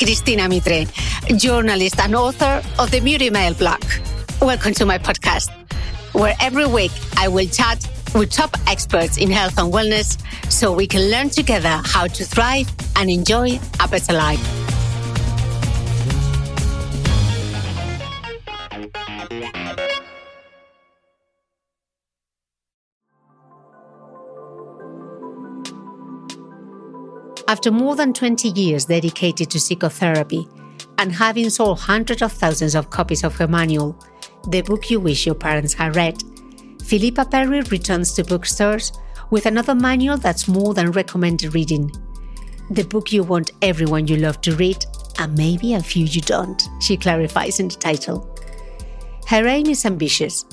I'm Cristina Mitre, journalist and author of the Beauty Mail blog. Welcome to my podcast, where every week I will chat with top experts in health and wellness so we can learn together how to thrive and enjoy a better life. After more than 20 years dedicated to psychotherapy and having sold hundreds of thousands of copies of her manual, the book you wish your parents had read, Philippa Perry returns to bookstores with another manual that's more than recommended reading. The book you want everyone you love to read, and maybe a few you don't, she clarifies in the title. Her aim is ambitious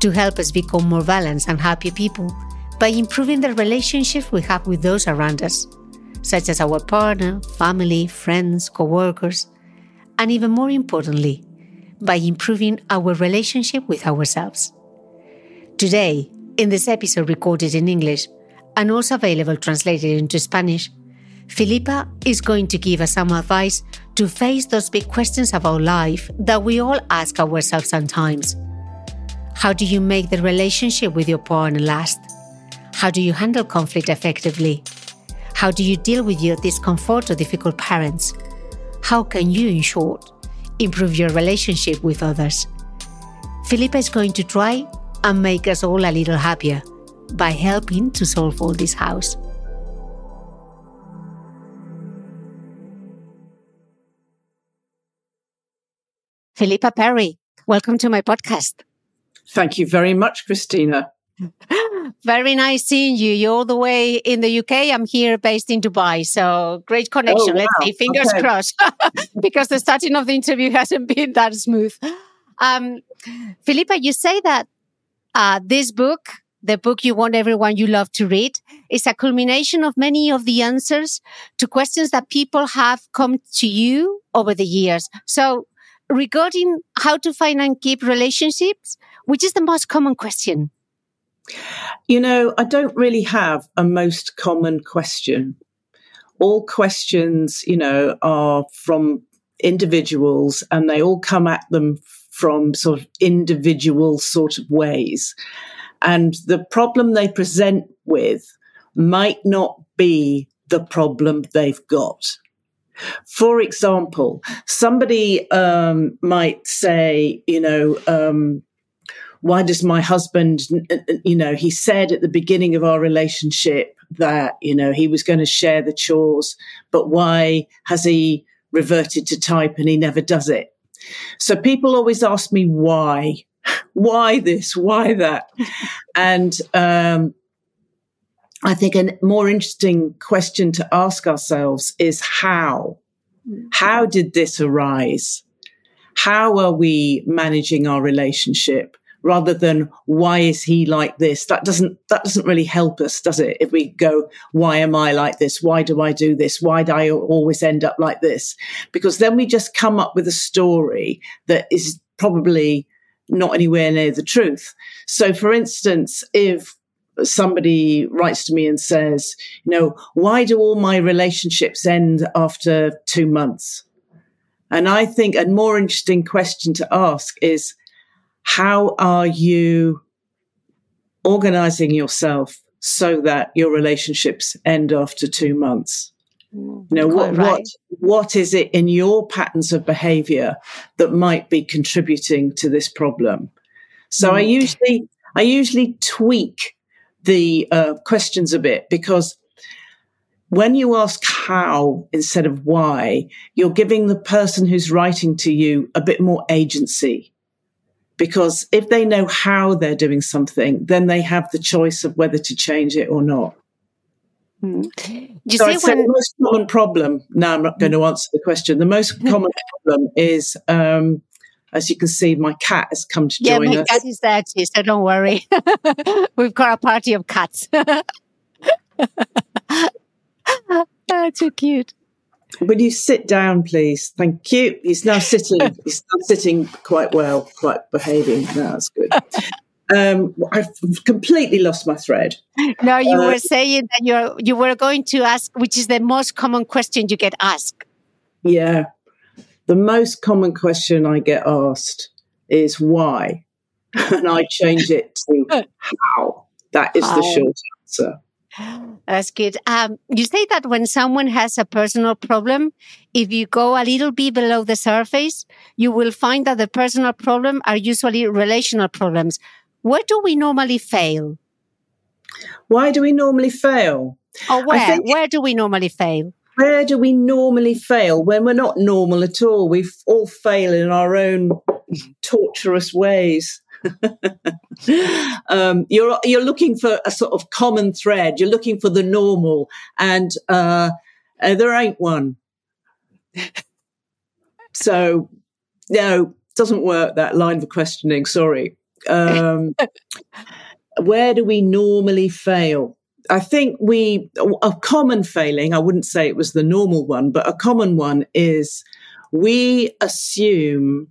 to help us become more balanced and happier people by improving the relationships we have with those around us such as our partner, family, friends, co workers, and even more importantly, by improving our relationship with ourselves. Today, in this episode recorded in English and also available translated into Spanish, Philippa is going to give us some advice to face those big questions about life that we all ask ourselves sometimes. How do you make the relationship with your partner last? How do you handle conflict effectively? How do you deal with your discomfort or difficult parents? How can you, in short, improve your relationship with others? Philippa is going to try and make us all a little happier by helping to solve all this house. Philippa Perry, welcome to my podcast. Thank you very much, Cristina. Very nice seeing you. You're all the way in the UK. I'm here based in Dubai. So great connection. Oh, wow. Let's see. Fingers okay. crossed. because the starting of the interview hasn't been that smooth. Um, Philippa, you say that uh, this book, the book you want everyone you love to read, is a culmination of many of the answers to questions that people have come to you over the years. So regarding how to find and keep relationships, which is the most common question? You know, I don't really have a most common question. All questions, you know, are from individuals and they all come at them from sort of individual sort of ways. And the problem they present with might not be the problem they've got. For example, somebody um, might say, you know, um, why does my husband, you know, he said at the beginning of our relationship that, you know, he was going to share the chores, but why has he reverted to type and he never does it? So people always ask me why why this? Why that? and um, I think a more interesting question to ask ourselves is how? How did this arise? How are we managing our relationship? Rather than why is he like this? That doesn't that doesn't really help us does it? If we go why am i like this? Why do i do this? Why do i always end up like this? Because then we just come up with a story that is probably not anywhere near the truth. So for instance if somebody writes to me and says you know why do all my relationships end after 2 months? And i think a more interesting question to ask is how are you organizing yourself so that your relationships end after two months? Mm, you know what right. what what is it in your patterns of behavior that might be contributing to this problem? So mm. I usually I usually tweak the uh, questions a bit because when you ask how instead of why, you're giving the person who's writing to you a bit more agency because if they know how they're doing something, then they have the choice of whether to change it or not. Mm. You so I'd say when... the most common problem. Now I'm not going to answer the question. The most common problem is, um, as you can see, my cat has come to yeah, join us. Yeah, my cat is there too, so don't worry. We've got a party of cats. That's so cute. Will you sit down, please? Thank you. He's now sitting. he's now sitting quite well, quite behaving. No, that's good. Um, I've completely lost my thread. No, you uh, were saying that you you were going to ask, which is the most common question you get asked. Yeah, the most common question I get asked is why, and I change it to how. That is the short answer. That's good. Um, you say that when someone has a personal problem, if you go a little bit below the surface, you will find that the personal problem are usually relational problems. Where do we normally fail? Why do we normally fail? Or where? Where do we normally fail? Where do we normally fail when we're not normal at all? We all fail in our own torturous ways. um, you're you're looking for a sort of common thread. You're looking for the normal, and uh, uh, there ain't one. so, no, doesn't work. That line of questioning. Sorry. Um, where do we normally fail? I think we a common failing. I wouldn't say it was the normal one, but a common one is we assume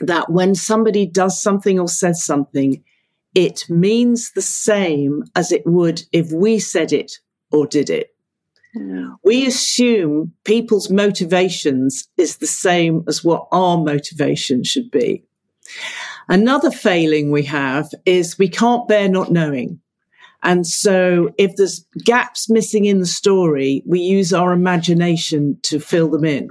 that when somebody does something or says something, it means the same as it would if we said it or did it. We assume people's motivations is the same as what our motivation should be. Another failing we have is we can't bear not knowing. And so if there's gaps missing in the story, we use our imagination to fill them in.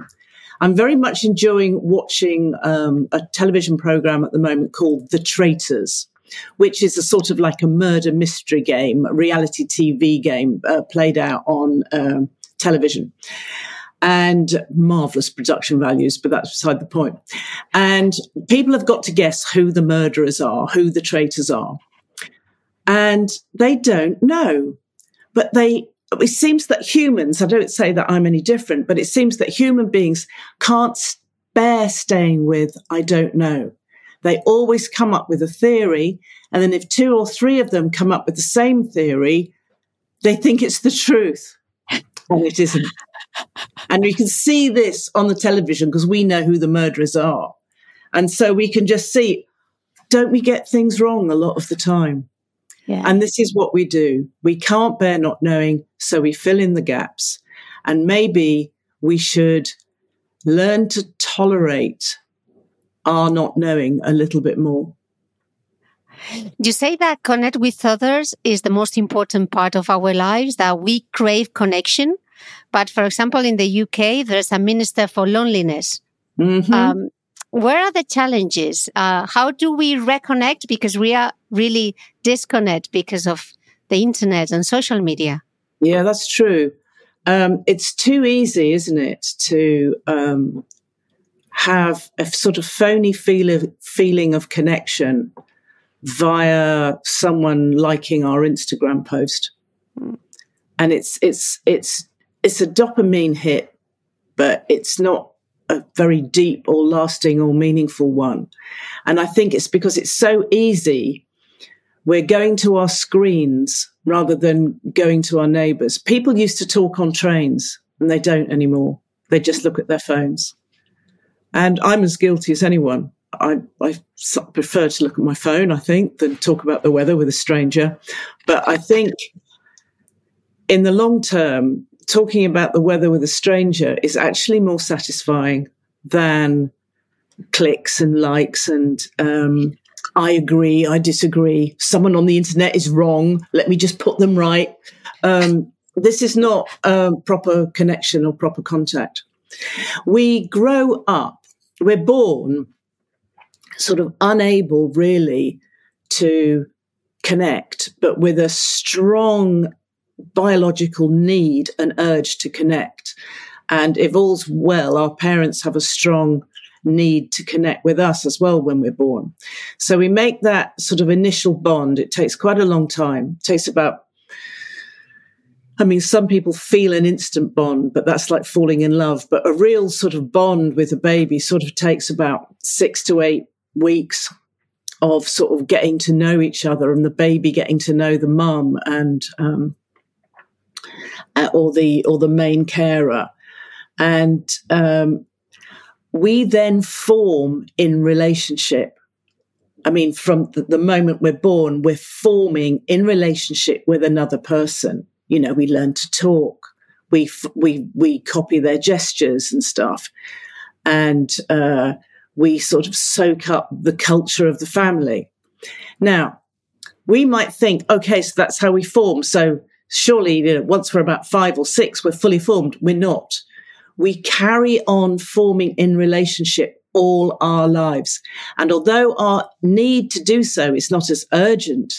I'm very much enjoying watching um, a television program at the moment called The Traitors, which is a sort of like a murder mystery game, a reality TV game uh, played out on um, television. And marvelous production values, but that's beside the point. And people have got to guess who the murderers are, who the traitors are. And they don't know, but they it seems that humans, I don't say that I'm any different, but it seems that human beings can't bear staying with, I don't know. They always come up with a theory. And then if two or three of them come up with the same theory, they think it's the truth. And it isn't. and we can see this on the television because we know who the murderers are. And so we can just see, don't we get things wrong a lot of the time? Yeah. And this is what we do. We can't bear not knowing, so we fill in the gaps. And maybe we should learn to tolerate our not knowing a little bit more. You say that connect with others is the most important part of our lives, that we crave connection. But for example, in the UK, there's a minister for loneliness. Mm-hmm. Um, where are the challenges? Uh, how do we reconnect? Because we are really disconnect because of the internet and social media. Yeah, that's true. Um, it's too easy, isn't it, to um, have a sort of phony feel of, feeling of connection via someone liking our Instagram post. And it's it's it's it's a dopamine hit, but it's not a very deep or lasting or meaningful one. And I think it's because it's so easy. We're going to our screens rather than going to our neighbors. People used to talk on trains and they don't anymore. They just look at their phones. And I'm as guilty as anyone. I, I prefer to look at my phone, I think, than talk about the weather with a stranger. But I think in the long term, talking about the weather with a stranger is actually more satisfying than clicks and likes and um, I agree, I disagree. Someone on the internet is wrong. Let me just put them right. Um, this is not a proper connection or proper contact. We grow up, we're born sort of unable really to connect, but with a strong biological need and urge to connect. And if all's well, our parents have a strong need to connect with us as well when we're born. So we make that sort of initial bond. It takes quite a long time. It takes about I mean, some people feel an instant bond, but that's like falling in love. But a real sort of bond with a baby sort of takes about six to eight weeks of sort of getting to know each other and the baby getting to know the mum and um, or the or the main carer, and um, we then form in relationship. I mean, from the, the moment we're born, we're forming in relationship with another person. You know, we learn to talk. We we we copy their gestures and stuff, and uh, we sort of soak up the culture of the family. Now, we might think, okay, so that's how we form. So surely, you know, once we're about five or six, we're fully formed. We're not. We carry on forming in relationship all our lives. And although our need to do so is not as urgent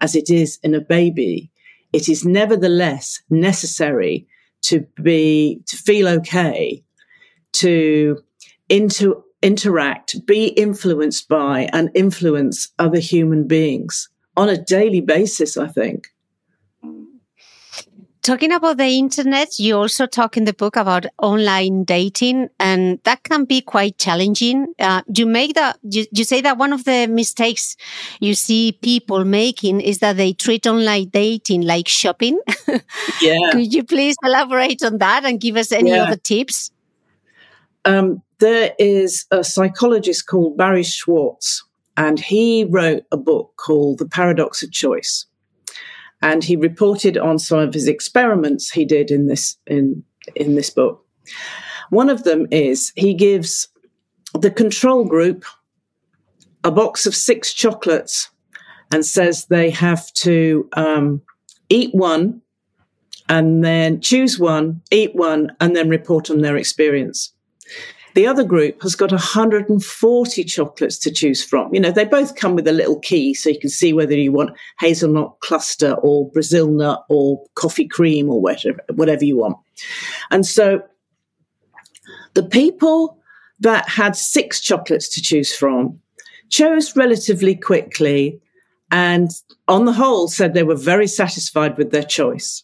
as it is in a baby, it is nevertheless necessary to be, to feel okay, to into, interact, be influenced by and influence other human beings on a daily basis, I think. Talking about the internet, you also talk in the book about online dating, and that can be quite challenging. Uh, you make that, you, you say that one of the mistakes you see people making is that they treat online dating like shopping. Yeah. Could you please elaborate on that and give us any yeah. other tips? Um, there is a psychologist called Barry Schwartz, and he wrote a book called The Paradox of Choice and he reported on some of his experiments he did in this in in this book. One of them is he gives the control group a box of six chocolates and says they have to um, eat one and then choose one, eat one, and then report on their experience. The other group has got 140 chocolates to choose from. You know, they both come with a little key so you can see whether you want hazelnut cluster or Brazil nut or coffee cream or whatever, whatever you want. And so the people that had six chocolates to choose from chose relatively quickly and on the whole said they were very satisfied with their choice.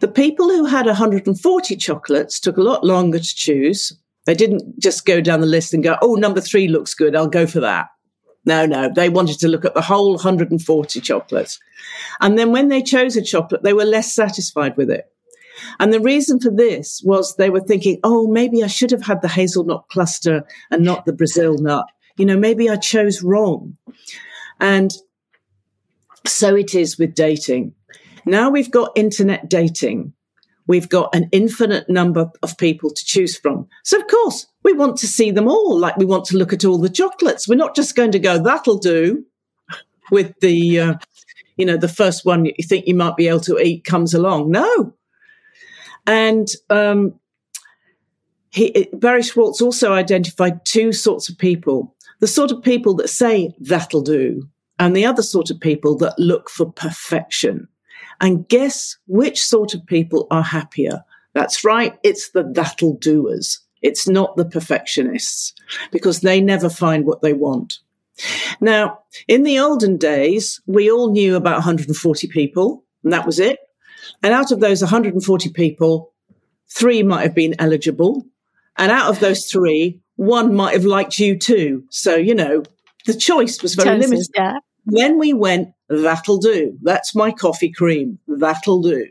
The people who had 140 chocolates took a lot longer to choose they didn't just go down the list and go, oh, number three looks good. I'll go for that. No, no. They wanted to look at the whole 140 chocolates. And then when they chose a chocolate, they were less satisfied with it. And the reason for this was they were thinking, oh, maybe I should have had the hazelnut cluster and not the Brazil nut. You know, maybe I chose wrong. And so it is with dating. Now we've got internet dating we've got an infinite number of people to choose from. So, of course, we want to see them all, like we want to look at all the chocolates. We're not just going to go, that'll do, with the, uh, you know, the first one you think you might be able to eat comes along. No. And um, he, Barry Schwartz also identified two sorts of people the sort of people that say, that'll do, and the other sort of people that look for perfection. And guess which sort of people are happier? That's right, it's the that'll doers. It's not the perfectionists because they never find what they want. Now, in the olden days, we all knew about 140 people, and that was it. And out of those 140 people, three might have been eligible. And out of those three, one might have liked you too. So, you know, the choice was very Chances, limited. Yeah. Then we went, that'll do. That's my coffee cream. That'll do.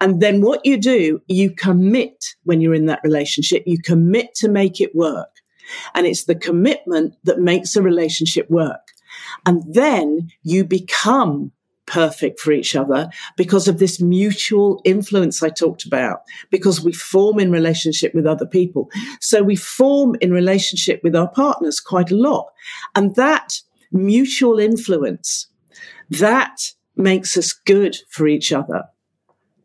And then what you do, you commit when you're in that relationship, you commit to make it work. And it's the commitment that makes a relationship work. And then you become perfect for each other because of this mutual influence I talked about, because we form in relationship with other people. So we form in relationship with our partners quite a lot. And that mutual influence, that makes us good for each other.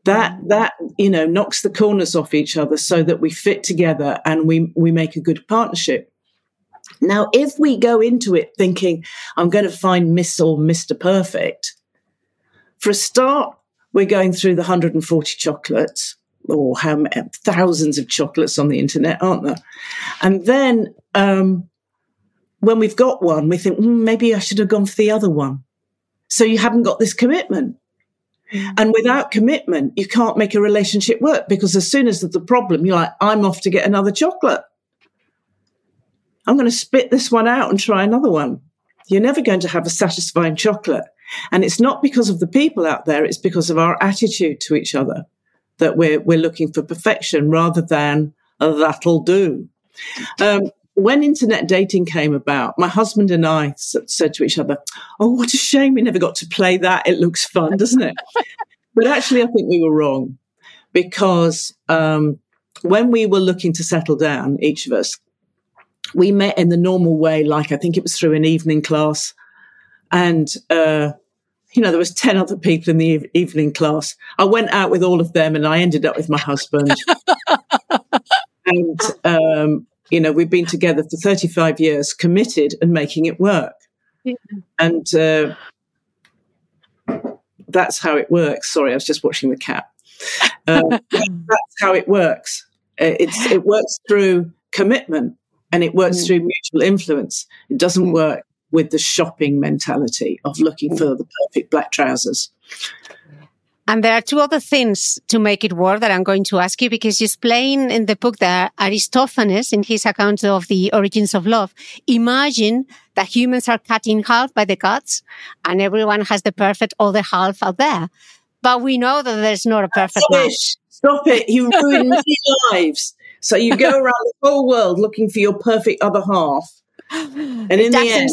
That, that, you know, knocks the corners off each other so that we fit together and we, we make a good partnership. Now, if we go into it thinking, I'm going to find Miss or Mr. Perfect, for a start, we're going through the 140 chocolates or how many, thousands of chocolates on the internet, aren't there? And then um, when we've got one, we think mm, maybe I should have gone for the other one. So you haven't got this commitment. Mm. And without commitment, you can't make a relationship work because as soon as there's a problem, you're like, I'm off to get another chocolate. I'm going to spit this one out and try another one. You're never going to have a satisfying chocolate. And it's not because of the people out there, it's because of our attitude to each other that we're, we're looking for perfection rather than that'll do. Um, when internet dating came about, my husband and I said to each other, Oh, what a shame we never got to play that. It looks fun, doesn't it? but actually, I think we were wrong because um, when we were looking to settle down, each of us, we met in the normal way, like I think it was through an evening class and uh, you know there was 10 other people in the evening class i went out with all of them and i ended up with my husband and um, you know we've been together for 35 years committed and making it work yeah. and uh, that's how it works sorry i was just watching the cat uh, that's how it works uh, it's it works through commitment and it works mm. through mutual influence it doesn't mm. work with the shopping mentality of looking for the perfect black trousers. And there are two other things to make it work that I'm going to ask you because you explain in the book that Aristophanes, in his account of the origins of love, imagine that humans are cut in half by the gods and everyone has the perfect other half out there. But we know that there's not a perfect match. Stop it. You ruin many lives. So you go around the whole world looking for your perfect other half. And in the end,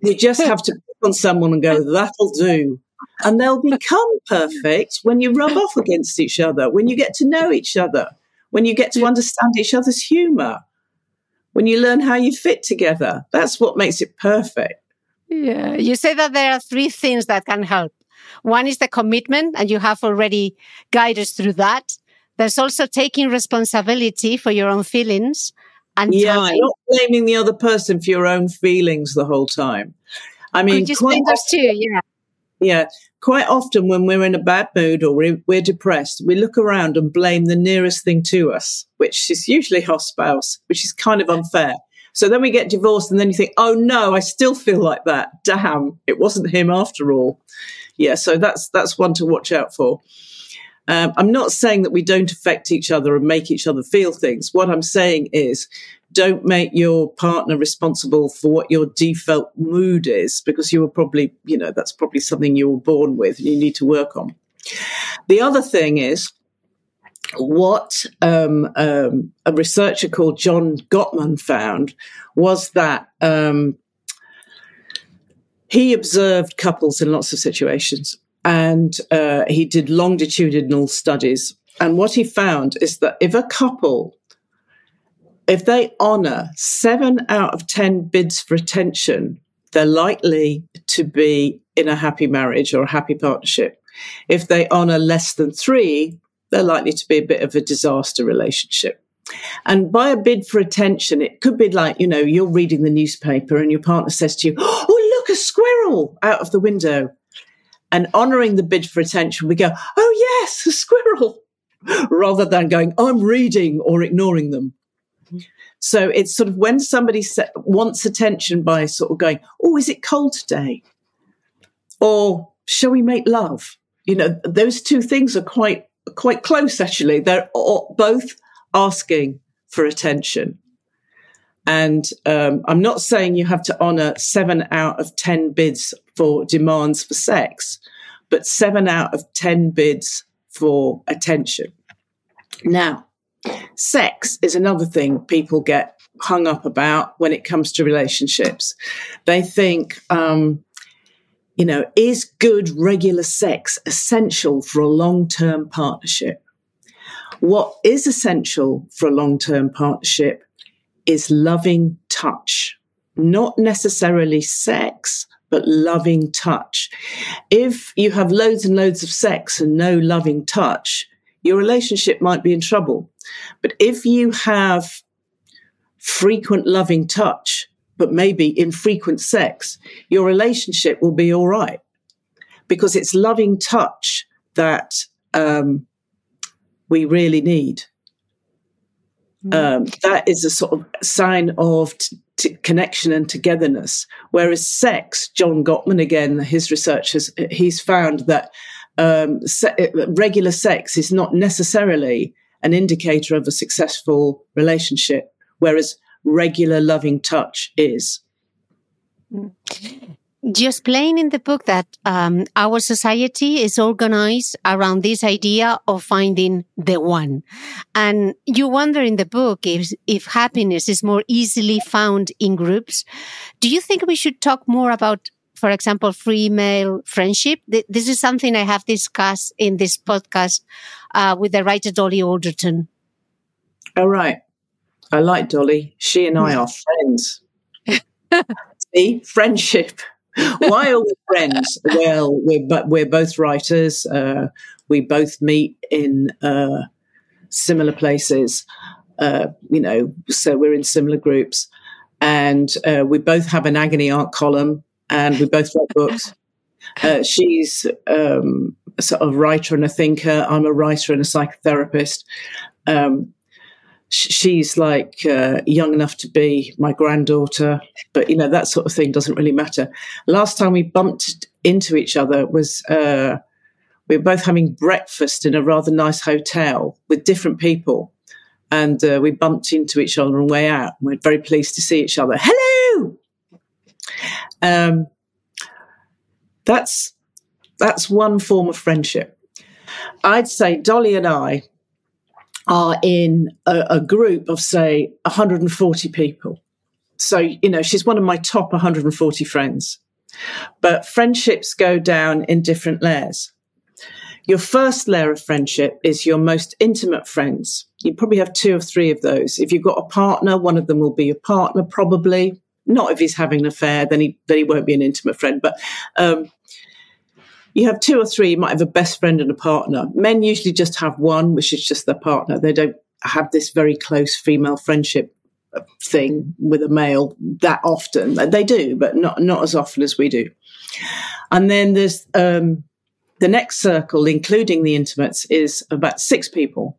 you just have to pick on someone and go, that'll do. And they'll become perfect when you rub off against each other, when you get to know each other, when you get to understand each other's humor, when you learn how you fit together. That's what makes it perfect. Yeah. You say that there are three things that can help. One is the commitment, and you have already guided us through that. There's also taking responsibility for your own feelings and yeah, time. not blaming the other person for your own feelings the whole time. I mean, just quite often, too, yeah. Yeah, quite often when we're in a bad mood or we're, we're depressed, we look around and blame the nearest thing to us, which is usually our spouse, which is kind of unfair. So then we get divorced, and then you think, "Oh no, I still feel like that. Damn, it wasn't him after all." Yeah, so that's that's one to watch out for. Um, I'm not saying that we don't affect each other and make each other feel things. What I'm saying is don't make your partner responsible for what your default mood is because you were probably, you know, that's probably something you were born with and you need to work on. The other thing is what um, um, a researcher called John Gottman found was that um, he observed couples in lots of situations and uh, he did longitudinal studies. And what he found is that if a couple, if they honor seven out of 10 bids for attention, they're likely to be in a happy marriage or a happy partnership. If they honor less than three, they're likely to be a bit of a disaster relationship. And by a bid for attention, it could be like, you know, you're reading the newspaper and your partner says to you, Oh, look, a squirrel out of the window and honoring the bid for attention, we go, oh, yes, a squirrel, rather than going, I'm reading or ignoring them. So it's sort of when somebody wants attention by sort of going, "Oh, is it cold today?" or "Shall we make love?" You know, those two things are quite quite close. Actually, they're both asking for attention. And um, I'm not saying you have to honor seven out of 10 bids for demands for sex, but seven out of 10 bids for attention. Now, sex is another thing people get hung up about when it comes to relationships. They think, um, you know, is good regular sex essential for a long term partnership? What is essential for a long term partnership is loving touch, not necessarily sex, but loving touch. If you have loads and loads of sex and no loving touch, your relationship might be in trouble. But if you have frequent loving touch, but maybe infrequent sex, your relationship will be all right because it's loving touch that um, we really need. Mm. Um, that is a sort of sign of t- t- connection and togetherness. Whereas sex, John Gottman, again, his research has he's found that um, se- regular sex is not necessarily an indicator of a successful relationship, whereas regular loving touch is. You explain in the book that um, our society is organized around this idea of finding the one, and you wonder in the book if if happiness is more easily found in groups. Do you think we should talk more about, for example, free male friendship? This is something I have discussed in this podcast uh, with the writer Dolly Alderton. All right, I like Dolly. She and I are friends. See, friendship. Why are we friends? Well, we're but we're both writers. Uh, we both meet in uh, similar places. Uh, you know, so we're in similar groups, and uh, we both have an agony aunt column, and we both write books. Uh, she's um, a sort of writer and a thinker. I'm a writer and a psychotherapist. Um, she's like uh, young enough to be my granddaughter, but you know that sort of thing doesn't really matter. Last time we bumped into each other was uh, we were both having breakfast in a rather nice hotel with different people, and uh, we bumped into each other on the way out. We're very pleased to see each other. Hello. Um, that's that's one form of friendship. I'd say Dolly and I are in a, a group of, say, 140 people. So, you know, she's one of my top 140 friends. But friendships go down in different layers. Your first layer of friendship is your most intimate friends. You probably have two or three of those. If you've got a partner, one of them will be your partner, probably. Not if he's having an affair, then he then he won't be an intimate friend. But um, you have two or three, you might have a best friend and a partner. Men usually just have one, which is just their partner. They don't have this very close female friendship thing with a male that often. They do, but not not as often as we do. And then there's um, the next circle, including the intimates, is about six people.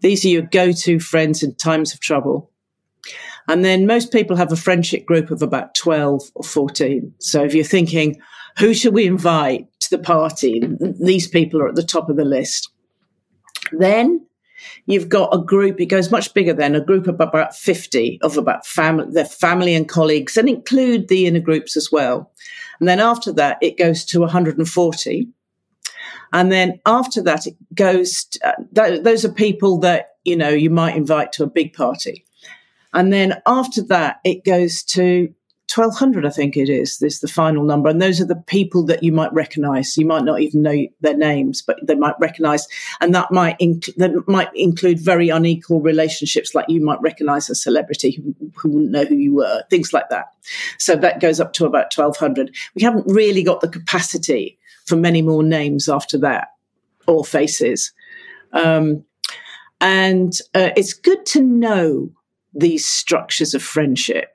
These are your go-to friends in times of trouble. And then most people have a friendship group of about 12 or 14. So if you're thinking, who should we invite to the party? These people are at the top of the list. Then you've got a group, it goes much bigger than a group of about 50 of about family, their family and colleagues, and include the inner groups as well. And then after that, it goes to 140. And then after that, it goes, to, uh, th- those are people that, you know, you might invite to a big party. And then after that, it goes to 1200 i think it is this the final number. And those are the people that you might recognize. You might not even know their names but they might recognize. And that might inc- that might include very unequal relationships like you might recognize a celebrity who, who wouldn't know who you were things like that. So that goes up to about 1200 we haven't really got the capacity for many more names after that or faces. Um, and uh, it's good to know these structures of friendship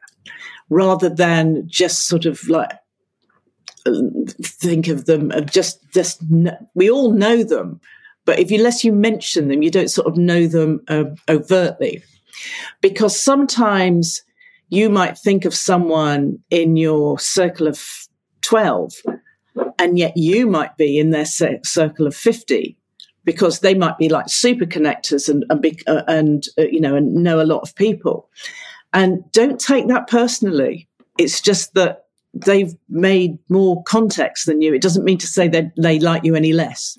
rather than just sort of like think of them of just just we all know them but if you unless you mention them you don't sort of know them uh, overtly. Because sometimes you might think of someone in your circle of 12 and yet you might be in their circle of 50 because they might be like super connectors and and, be, uh, and uh, you know and know a lot of people and don't take that personally it's just that they've made more context than you it doesn't mean to say that they like you any less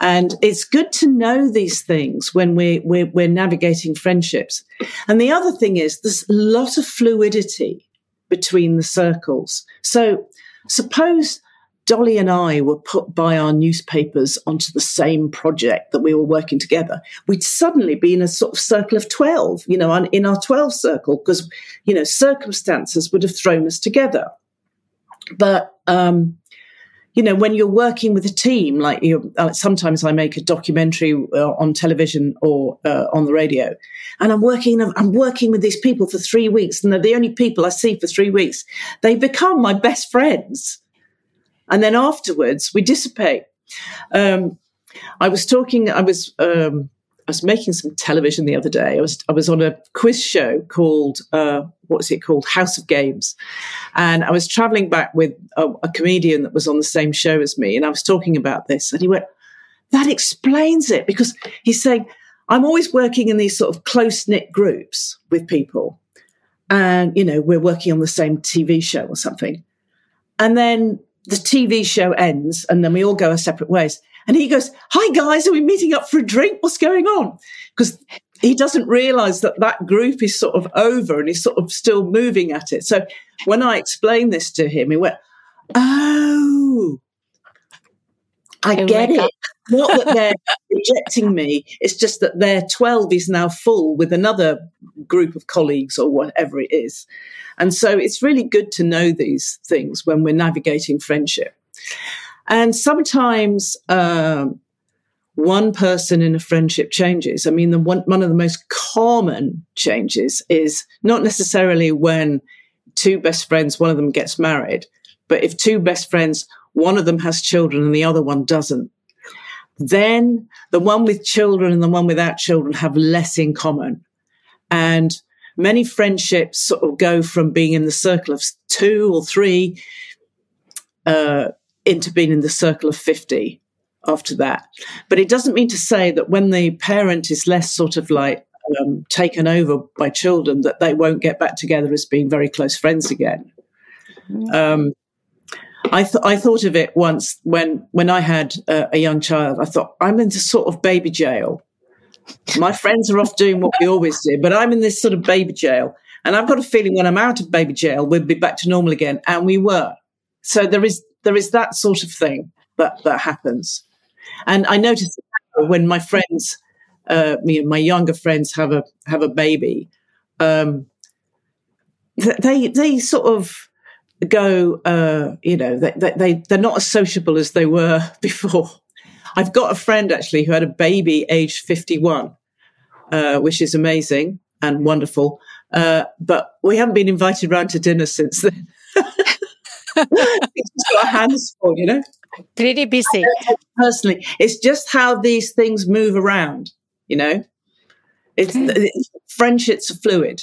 and it's good to know these things when we're, we're, we're navigating friendships. And the other thing is there's a lot of fluidity between the circles. So suppose Dolly and I were put by our newspapers onto the same project that we were working together, we'd suddenly be in a sort of circle of 12, you know, in our 12 circle, because, you know, circumstances would have thrown us together. But um, you know, when you're working with a team, like you, uh, sometimes I make a documentary uh, on television or uh, on the radio, and I'm working, I'm working with these people for three weeks, and they're the only people I see for three weeks. They become my best friends, and then afterwards we dissipate. Um, I was talking, I was um, I was making some television the other day. I was I was on a quiz show called uh, what's it called House of Games, and I was traveling back with a, a, comedian that was on the same show as me, and I was talking about this, and he went, "That explains it," because he's saying I'm always working in these sort of close knit groups with people, and you know we're working on the same TV show or something, and then the TV show ends, and then we all go our separate ways. And he goes, Hi guys, are we meeting up for a drink? What's going on? Because he doesn't realize that that group is sort of over and he's sort of still moving at it. So when I explained this to him, he went, Oh, I oh get it. Not that they're rejecting me, it's just that their 12 is now full with another group of colleagues or whatever it is. And so it's really good to know these things when we're navigating friendship. And sometimes um, one person in a friendship changes. I mean, the one, one of the most common changes is not necessarily when two best friends, one of them gets married, but if two best friends, one of them has children and the other one doesn't, then the one with children and the one without children have less in common. And many friendships sort of go from being in the circle of two or three uh, into being in the circle of 50 after that. But it doesn't mean to say that when the parent is less sort of like um, taken over by children, that they won't get back together as being very close friends again. Um, I, th- I thought of it once when when I had uh, a young child. I thought I'm in this sort of baby jail. My friends are off doing what we always do, but I'm in this sort of baby jail, and I've got a feeling when I'm out of baby jail, we'll be back to normal again, and we were. So there is there is that sort of thing that that happens. And I notice when my friends, uh, me and my younger friends have a have a baby, um, they they sort of go, uh, you know, they, they they're not as sociable as they were before. I've got a friend actually who had a baby aged fifty one, uh, which is amazing and wonderful. Uh, but we haven't been invited round to dinner since then. He's got hands full, you know. Pretty busy. Personally, it's just how these things move around. You know, it's, mm. it's friendships are fluid.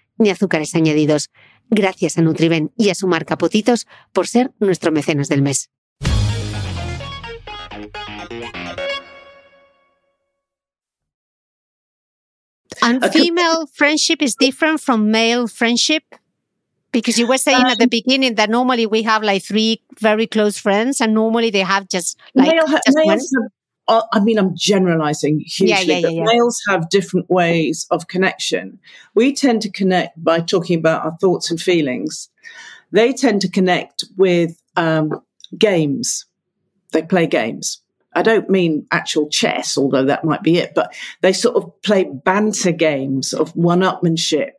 ni azúcares añadidos. Gracias a Nutriben y a su marca Potitos por ser nuestro mecenas del mes. And female friendship is different from male friendship? Because you were saying at the beginning that normally we have like three very close friends and normally they have just like Male just one. males have- uh, I mean, I'm generalizing hugely, Yeah, yeah, yeah, but males have different ways of connection. We tend to connect by talking about our thoughts and feelings. They tend to connect with um, games. They play games. I don't mean actual chess, although that might be it, but they sort of play banter games of one upmanship,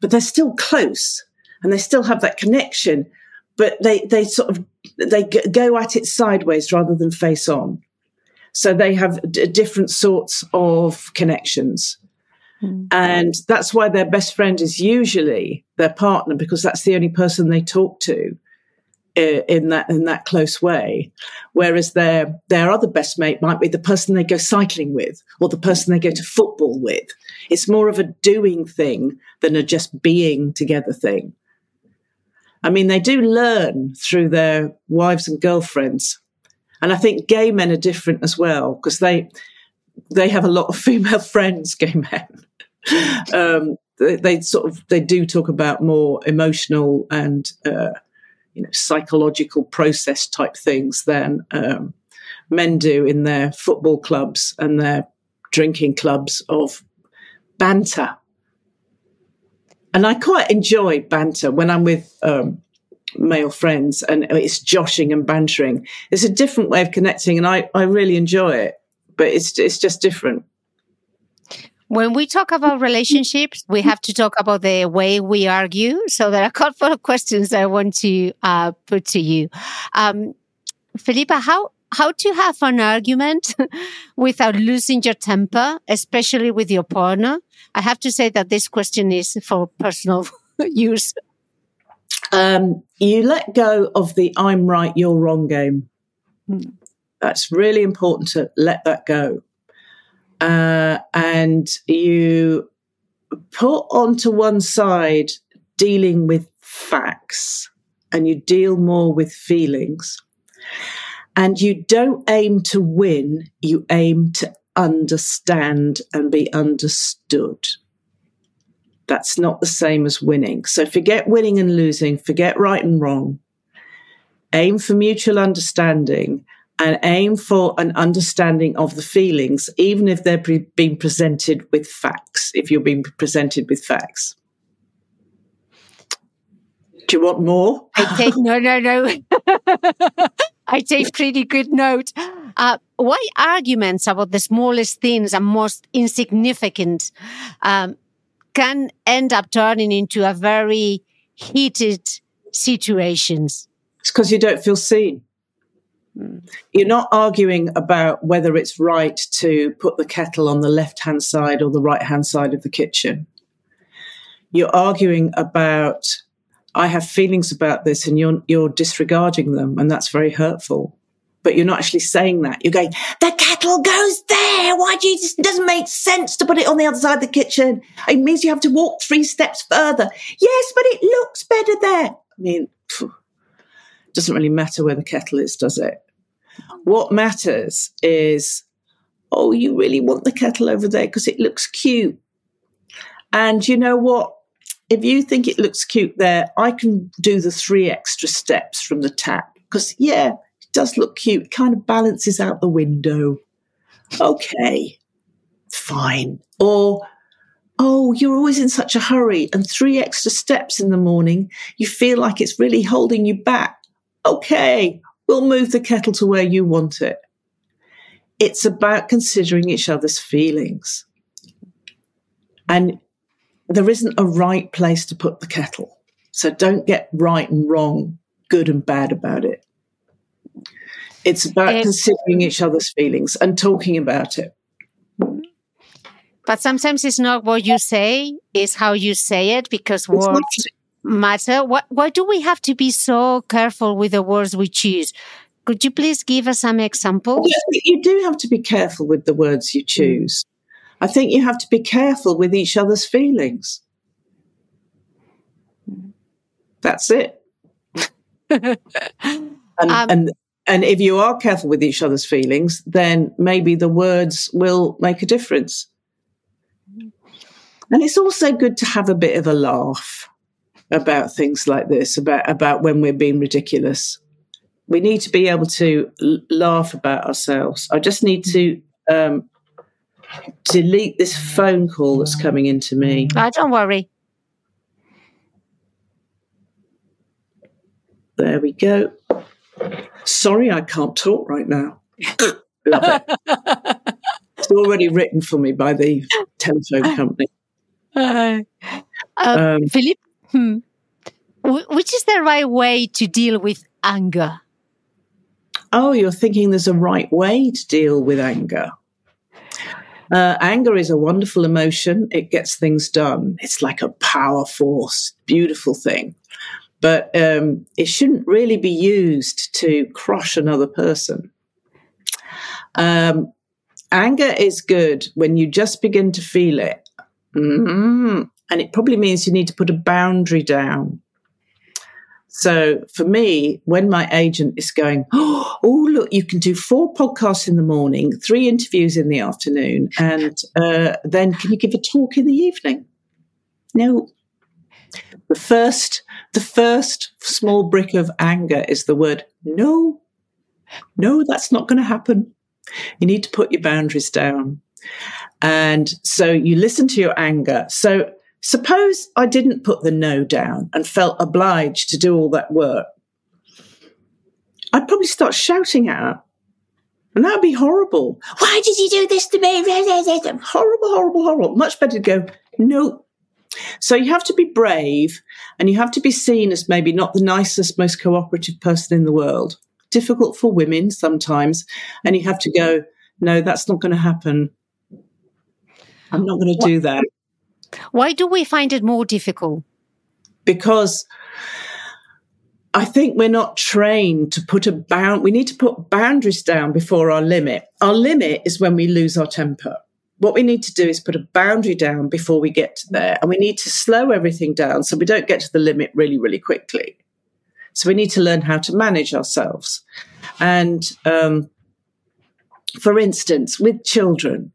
but they're still close and they still have that connection, but they, they sort of, they go at it sideways rather than face on. So they have d- different sorts of connections. And that's why their best friend is usually their partner because that's the only person they talk to uh, in that in that close way. Whereas their their other best mate might be the person they go cycling with or the person they go to football with. It's more of a doing thing than a just being together thing. I mean, they do learn through their wives and girlfriends. And I think gay men are different as well because they they have a lot of female friends, gay men. um, they, they sort of they do talk about more emotional and uh, you know psychological process type things than um, men do in their football clubs and their drinking clubs of banter. And I quite enjoy banter when I'm with um, male friends and it's joshing and bantering. It's a different way of connecting, and I, I really enjoy it. But it's it's just different. When we talk about relationships, we have to talk about the way we argue. So there are a couple of questions I want to uh, put to you. Um, how, how to have an argument without losing your temper, especially with your partner? I have to say that this question is for personal use. Um, you let go of the "I'm right, you're wrong" game. That's really important to let that go. Uh, and you put onto one side dealing with facts and you deal more with feelings. And you don't aim to win, you aim to understand and be understood. That's not the same as winning. So forget winning and losing, forget right and wrong. Aim for mutual understanding and aim for an understanding of the feelings, even if they're pre- being presented with facts, if you're being presented with facts. Do you want more? I take no, no, no. I take pretty good note. Uh, why arguments about the smallest things are most insignificant um, can end up turning into a very heated situations? It's because you don't feel seen. Hmm. You're not arguing about whether it's right to put the kettle on the left hand side or the right hand side of the kitchen. You're arguing about, I have feelings about this and you're, you're disregarding them, and that's very hurtful. But you're not actually saying that. You're going, the kettle goes there. Why do you, it doesn't make sense to put it on the other side of the kitchen. It means you have to walk three steps further. Yes, but it looks better there. I mean, phew doesn't really matter where the kettle is, does it? What matters is, oh, you really want the kettle over there because it looks cute. And you know what? if you think it looks cute there, I can do the three extra steps from the tap because yeah, does look cute. Kind of balances out the window. Okay, fine. Or oh, you're always in such a hurry, and three extra steps in the morning, you feel like it's really holding you back. Okay, we'll move the kettle to where you want it. It's about considering each other's feelings. And there isn't a right place to put the kettle. So don't get right and wrong, good and bad about it. It's about considering each other's feelings and talking about it. Mm-hmm. But sometimes it's not what you say, it's how you say it because it's words matter. Why, why do we have to be so careful with the words we choose? Could you please give us some examples? Yes, you do have to be careful with the words you mm-hmm. choose. I think you have to be careful with each other's feelings. Mm-hmm. That's it. and, um, and and if you are careful with each other's feelings, then maybe the words will make a difference. And it's also good to have a bit of a laugh about things like this, about about when we're being ridiculous. We need to be able to l- laugh about ourselves. I just need to um, delete this phone call that's coming into me. Oh, don't worry. There we go. Sorry, I can't talk right now. Love it. it's already written for me by the telephone company. Uh, uh, um, Philippa, hmm. which is the right way to deal with anger? Oh, you're thinking there's a right way to deal with anger. Uh, anger is a wonderful emotion. It gets things done. It's like a power force, beautiful thing. But um, it shouldn't really be used to crush another person. Um, anger is good when you just begin to feel it. Mm-hmm. And it probably means you need to put a boundary down. So for me, when my agent is going, oh, look, you can do four podcasts in the morning, three interviews in the afternoon, and uh, then can you give a talk in the evening? No. The first, the first small brick of anger is the word no. No, that's not going to happen. You need to put your boundaries down. And so you listen to your anger. So Suppose I didn't put the no down and felt obliged to do all that work. I'd probably start shouting at her. And that would be horrible. Why did you do this to me? Horrible, horrible, horrible. Much better to go, no. So you have to be brave and you have to be seen as maybe not the nicest, most cooperative person in the world. Difficult for women sometimes. And you have to go, no, that's not going to happen. I'm not going to do that. Why do we find it more difficult? Because I think we're not trained to put a bound. We need to put boundaries down before our limit. Our limit is when we lose our temper. What we need to do is put a boundary down before we get to there. And we need to slow everything down so we don't get to the limit really, really quickly. So we need to learn how to manage ourselves. And um, for instance, with children,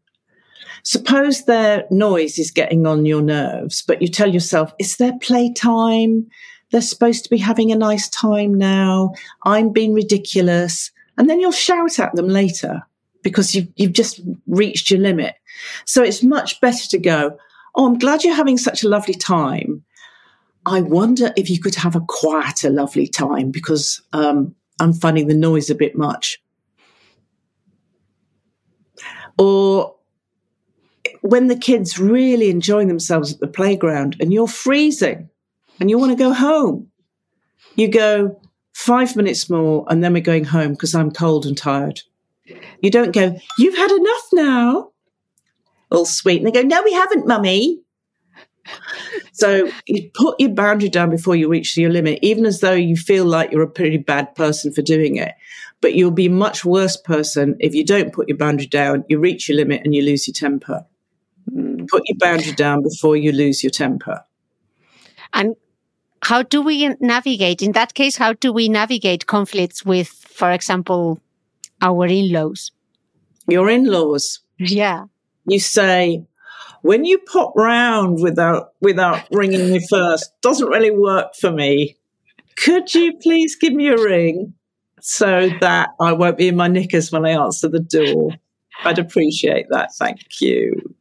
Suppose their noise is getting on your nerves, but you tell yourself, it's their playtime. They're supposed to be having a nice time now. I'm being ridiculous. And then you'll shout at them later because you've, you've just reached your limit. So it's much better to go, Oh, I'm glad you're having such a lovely time. I wonder if you could have a quieter, lovely time because um, I'm finding the noise a bit much. Or when the kids really enjoying themselves at the playground and you're freezing and you want to go home, you go five minutes more and then we're going home because I'm cold and tired. You don't go, you've had enough now. All sweet. And they go, no, we haven't, mummy. so you put your boundary down before you reach your limit, even as though you feel like you're a pretty bad person for doing it. But you'll be a much worse person if you don't put your boundary down, you reach your limit and you lose your temper hmm. put your boundary down before you lose your temper. And how do we navigate? In that case, how do we navigate conflicts with, for example, our in laws? Your in laws. Yeah. You say, when you pop round without without ringing me first, doesn't really work for me. Could you please give me a ring so that I won't be in my knickers when I answer the door? I'd appreciate that. Thank you.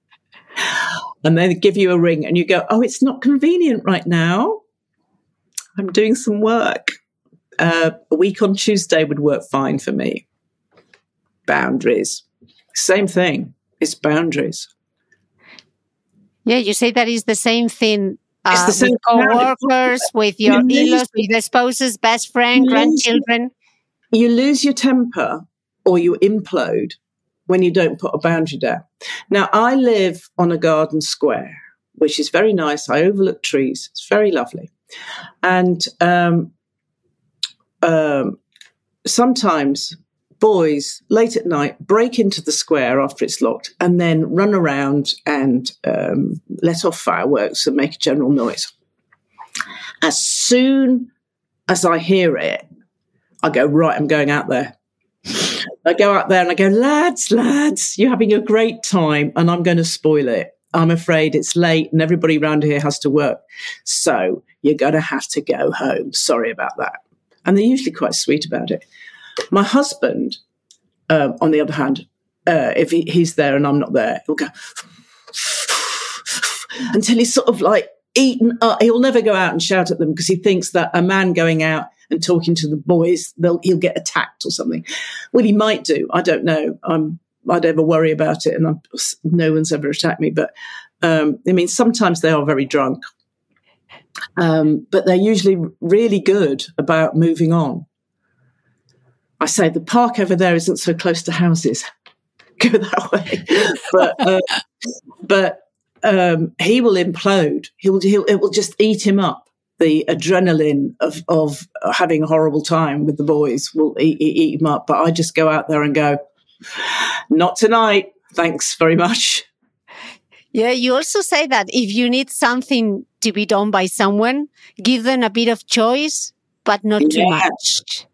And they give you a ring and you go, Oh, it's not convenient right now. I'm doing some work. Uh, a week on Tuesday would work fine for me. Boundaries. Same thing. It's boundaries. Yeah, you say that is the same thing uh, It's the same with co-workers, with your lose- in-laws, with your spouses, best friend, You lose- grandchildren. you lose your temper or you implode when you don't put a boundary down. Now, I live on a garden square, which is very nice. I overlook trees. It's very lovely. And um, um, sometimes boys late at night break into the square after it's locked and then run around and um, let off fireworks and make a general noise. As soon as I hear it, I go, right, I'm going out there. I go out there and I go, lads, lads, you're having a great time and I'm going to spoil it. I'm afraid it's late and everybody around here has to work. So you're going to have to go home. Sorry about that. And they're usually quite sweet about it. My husband, um, on the other hand, uh, if he, he's there and I'm not there, he'll go until he's sort of like eaten up. He'll never go out and shout at them because he thinks that a man going out and talking to the boys, they'll, he'll get attacked or something. Well, he might do. I don't know. I'm, I don't ever worry about it, and I'm, no one's ever attacked me. But um, I mean, sometimes they are very drunk, um, but they're usually really good about moving on. I say the park over there isn't so close to houses. Go that way, but uh, but um, he will implode. He'll, he'll it will just eat him up. The adrenaline of of having a horrible time with the boys will eat, eat, eat him up. But I just go out there and go, not tonight. Thanks very much. Yeah, you also say that if you need something to be done by someone, give them a bit of choice, but not too Yeah. much.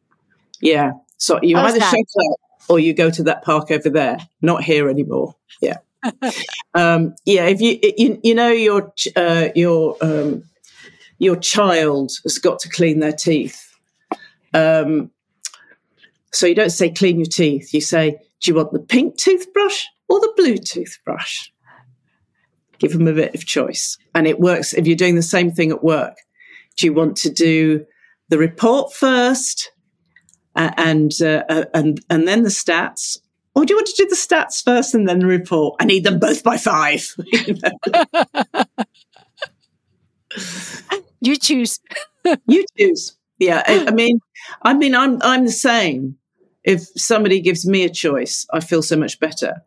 Yeah. So you How's either that? shut up or you go to that park over there. Not here anymore. Yeah. um, yeah. If you, you you know your uh, your um, your child has got to clean their teeth. Um, so you don't say clean your teeth. You say, do you want the pink toothbrush or the blue toothbrush? Give them a bit of choice, and it works. If you're doing the same thing at work, do you want to do the report first? Uh, and uh, and and then the stats. Or do you want to do the stats first and then the report? I need them both by five. You? You choose. you choose. Yeah, I, I mean, I mean, I'm I'm the same. If somebody gives me a choice, I feel so much better.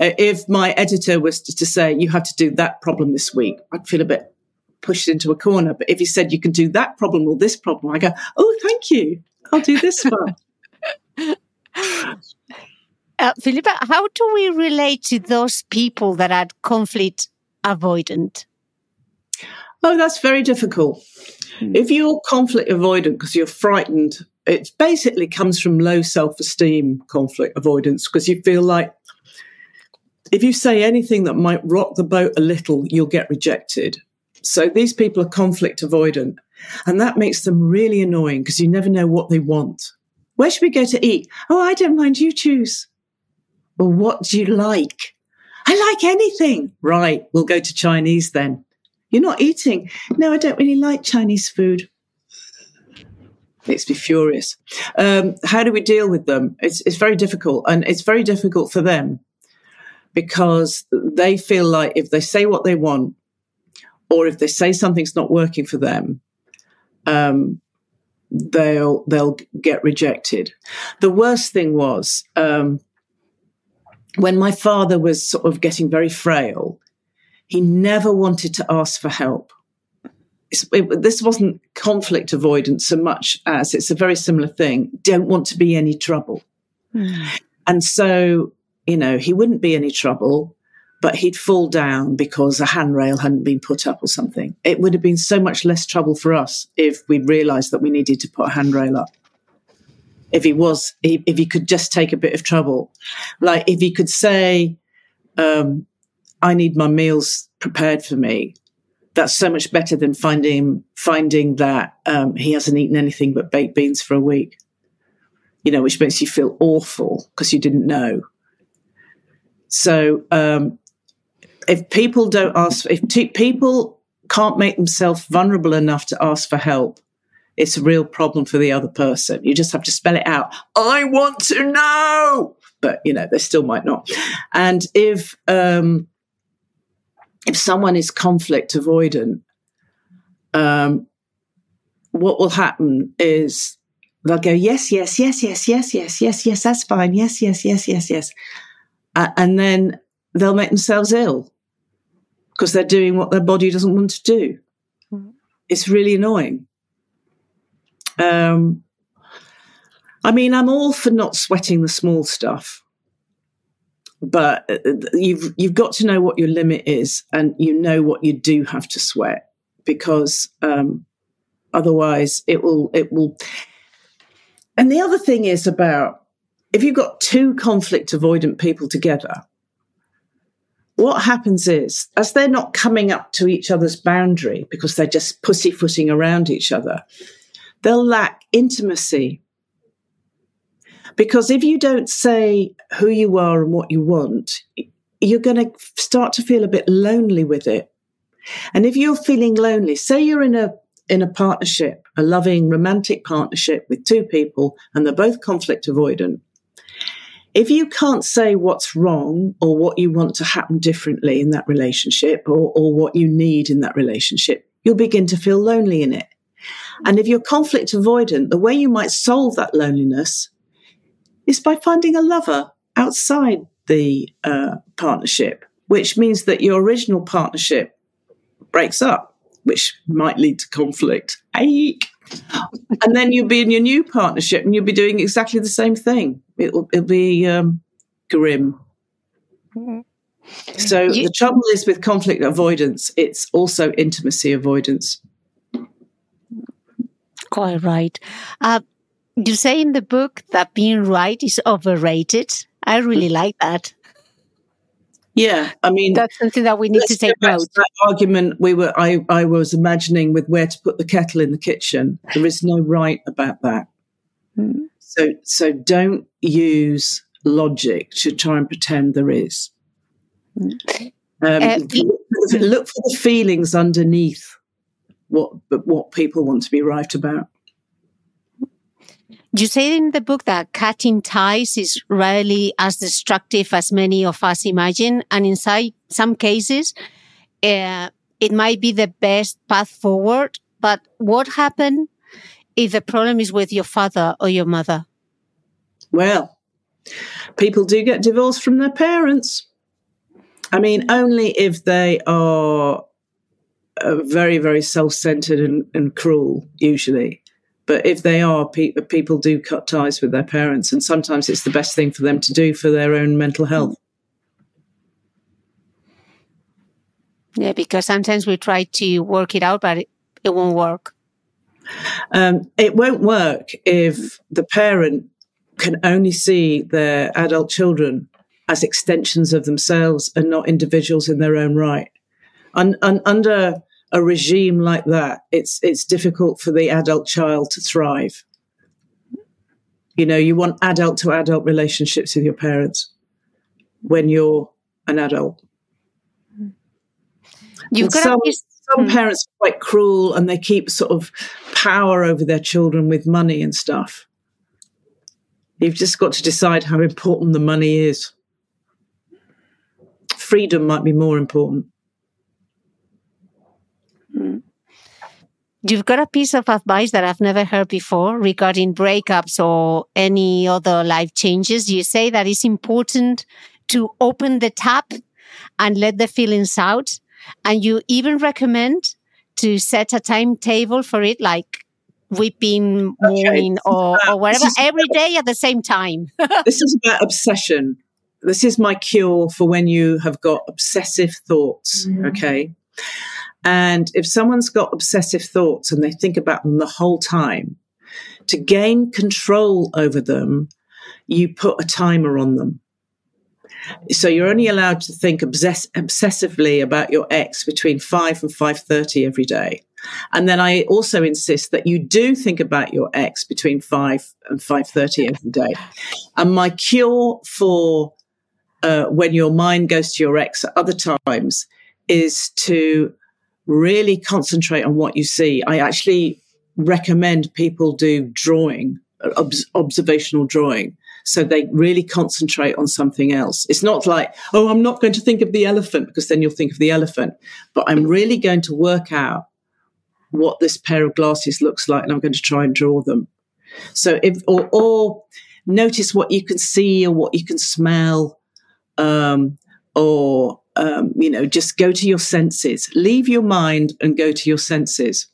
Uh, if my editor was to, to say you have to do that problem this week, I'd feel a bit pushed into a corner. But if he said you can do that problem or this problem, I go, oh, thank you. I'll do this one. Uh, Philippa, how do we relate to those people that are conflict avoidant? Oh, that's very difficult. If you're conflict avoidant because you're frightened, it basically comes from low self esteem conflict avoidance because you feel like if you say anything that might rock the boat a little, you'll get rejected. So these people are conflict avoidant. And that makes them really annoying because you never know what they want. Where should we go to eat? Oh, I don't mind. You choose. Well, what do you like? I like anything. Right. We'll go to Chinese then. You're not eating. No, I don't really like Chinese food. Makes me furious. Um, how do we deal with them? It's, it's very difficult. And it's very difficult for them because they feel like if they say what they want or if they say something's not working for them, um, they'll they'll get rejected. The worst thing was um, when my father was sort of getting very frail. He never wanted to ask for help. It, this wasn't conflict avoidance so much as it's a very similar thing. Don't want to be any trouble, and so you know he wouldn't be any trouble but he'd fall down because a handrail hadn't been put up or something. It would have been so much less trouble for us if we'd realised that we needed to put a handrail up. If he was, if he could just take a bit of trouble, like if he could say, um, I need my meals prepared for me. That's so much better than finding finding that um, he hasn't eaten anything but baked beans for a week. You know, which makes you feel awful because you didn't know. So um, if people don't ask, if t- people can't make themselves vulnerable enough to ask for help, it's a real problem for the other person. You just have to spell it out. I want to know, but you know they still might not. And if um, if someone is conflict avoidant, um, what will happen is they'll go yes, yes, yes, yes, yes, yes, yes, yes. That's fine. Yes, yes, yes, yes, yes, uh, and then they'll make themselves ill because they're doing what their body doesn't want to do. Mm. It's really annoying. Um, I mean, I'm all for not sweating the small stuff, but uh, you've you've got to know what your limit is, and you know what you do have to sweat because um, otherwise it will it will. And the other thing is about if you've got two conflict avoidant people together, what happens is as they're not coming up to each other's boundary because they're just pussyfooting around each other, they'll lack intimacy. Because if you don't say who you are and what you want, you're going to start to feel a bit lonely with it. And if you're feeling lonely, say you're in a in a partnership, a loving romantic partnership with two people and they're both conflict avoidant. If you can't say what's wrong or what you want to happen differently in that relationship or, or what you need in that relationship, you'll begin to feel lonely in it. And if you're conflict avoidant, the way you might solve that loneliness is by finding a lover outside the uh, partnership, which means that your original partnership breaks up, which might lead to conflict. Ache. and then you'll be in your new partnership and you'll be doing exactly the same thing. It'll, it'll be um, grim. Mm-hmm. So you- the trouble is with conflict avoidance, it's also intimacy avoidance. Quite right. Uh, you say in the book that being right is overrated. I really mm. like that. Yeah, I mean that's something that we need to take note. That argument we were, I, I was imagining with where to put the kettle in the kitchen. There is no right about that. Mm. So, so don't use logic to try and pretend there is. Mm. Um, uh, look for the feelings underneath what what people want to be right about. You say in the book that cutting ties is rarely as destructive as many of us imagine, and in some cases, uh, it might be the best path forward. But what happens if the problem is with your father or your mother? Well, people do get divorced from their parents. I mean, only if they are are very, very self centered and, and, cruel, usually. But if they are, pe- people do cut ties with their parents, and sometimes it's the best thing for them to do for their own mental health. Yeah, because sometimes we try to work it out, but it, it won't work. Um, it won't work if the parent can only see their adult children as extensions of themselves and not individuals in their own right. And, and under a regime like that, it's it's difficult for the adult child to thrive. You know, you want adult to adult relationships with your parents when you're an adult. You've got some, some hmm. parents are quite cruel and they keep sort of power over their children with money and stuff. You've just got to decide how important the money is. Freedom might be more important. You've got a piece of advice that I've never heard before regarding breakups or any other life changes. You say that it's important to open the tap and let the feelings out. And you even recommend to set a timetable for it, like weeping, mourning, or, or whatever, every day at the same time. this is about obsession. This is my cure for when you have got obsessive thoughts. Mm-hmm. Okay. And if someone's got obsessive thoughts and they think about them the whole time, to gain control over them, you put a timer on them. So you're only allowed to think obsess- obsessively about your ex between 5 and 5:30 every day. And then I also insist that you do think about your ex between 5 and 5:30 every day. And my cure for uh, when your mind goes to your ex at other times is to really concentrate on what you see. I actually recommend people do drawing, ob- observational drawing. So they really concentrate on something else. It's not like, oh, I'm not going to think of the elephant because then you'll think of the elephant, but I'm really going to work out what this pair of glasses looks like and I'm going to try and draw them. So if, or, or notice what you can see or what you can smell, um, or, um, you know, just go to your senses, leave your mind and go to your senses.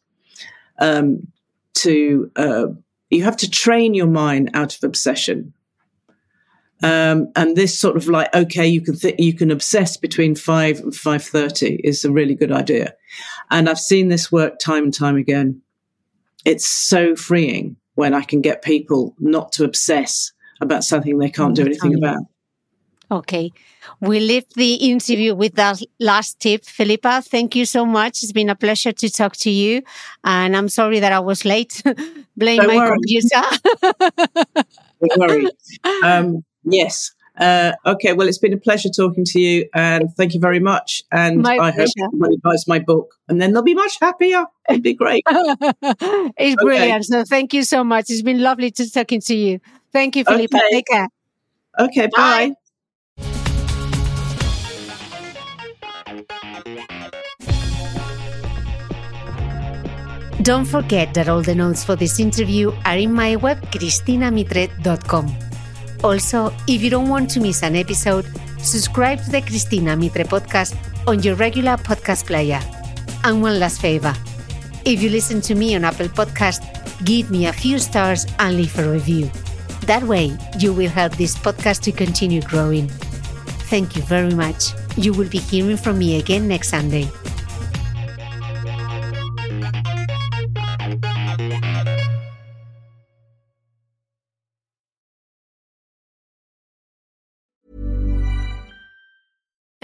Um, to, uh, you have to train your mind out of obsession. Um, and this sort of like, okay, you can th- you can obsess between five and five thirty is a really good idea, and I've seen this work time and time again. It's so freeing when I can get people not to obsess about something they can't do anything about. Okay. We leave the interview with that last tip. Philippa, thank you so much. It's been a pleasure to talk to you. And I'm sorry that I was late. Blame Don't my worry. computer. Don't worry. Um, yes. Uh, okay. Well, it's been a pleasure talking to you, and thank you very much. And My I hope pleasure. everybody buys my book, and then they'll be much happier. It'd be great. it's brilliant. So thank you so much. It's been lovely to talking to you. Thank you, Philippa. Okay. Take care. Okay. Bye. bye. Don't forget that all the notes for this interview are in my web, cristinamitre.com. Also, if you don't want to miss an episode, subscribe to the Cristina Mitre podcast on your regular podcast player. And one last favor if you listen to me on Apple Podcast, give me a few stars and leave a review. That way, you will help this podcast to continue growing. Thank you very much. You will be hearing from me again next Sunday.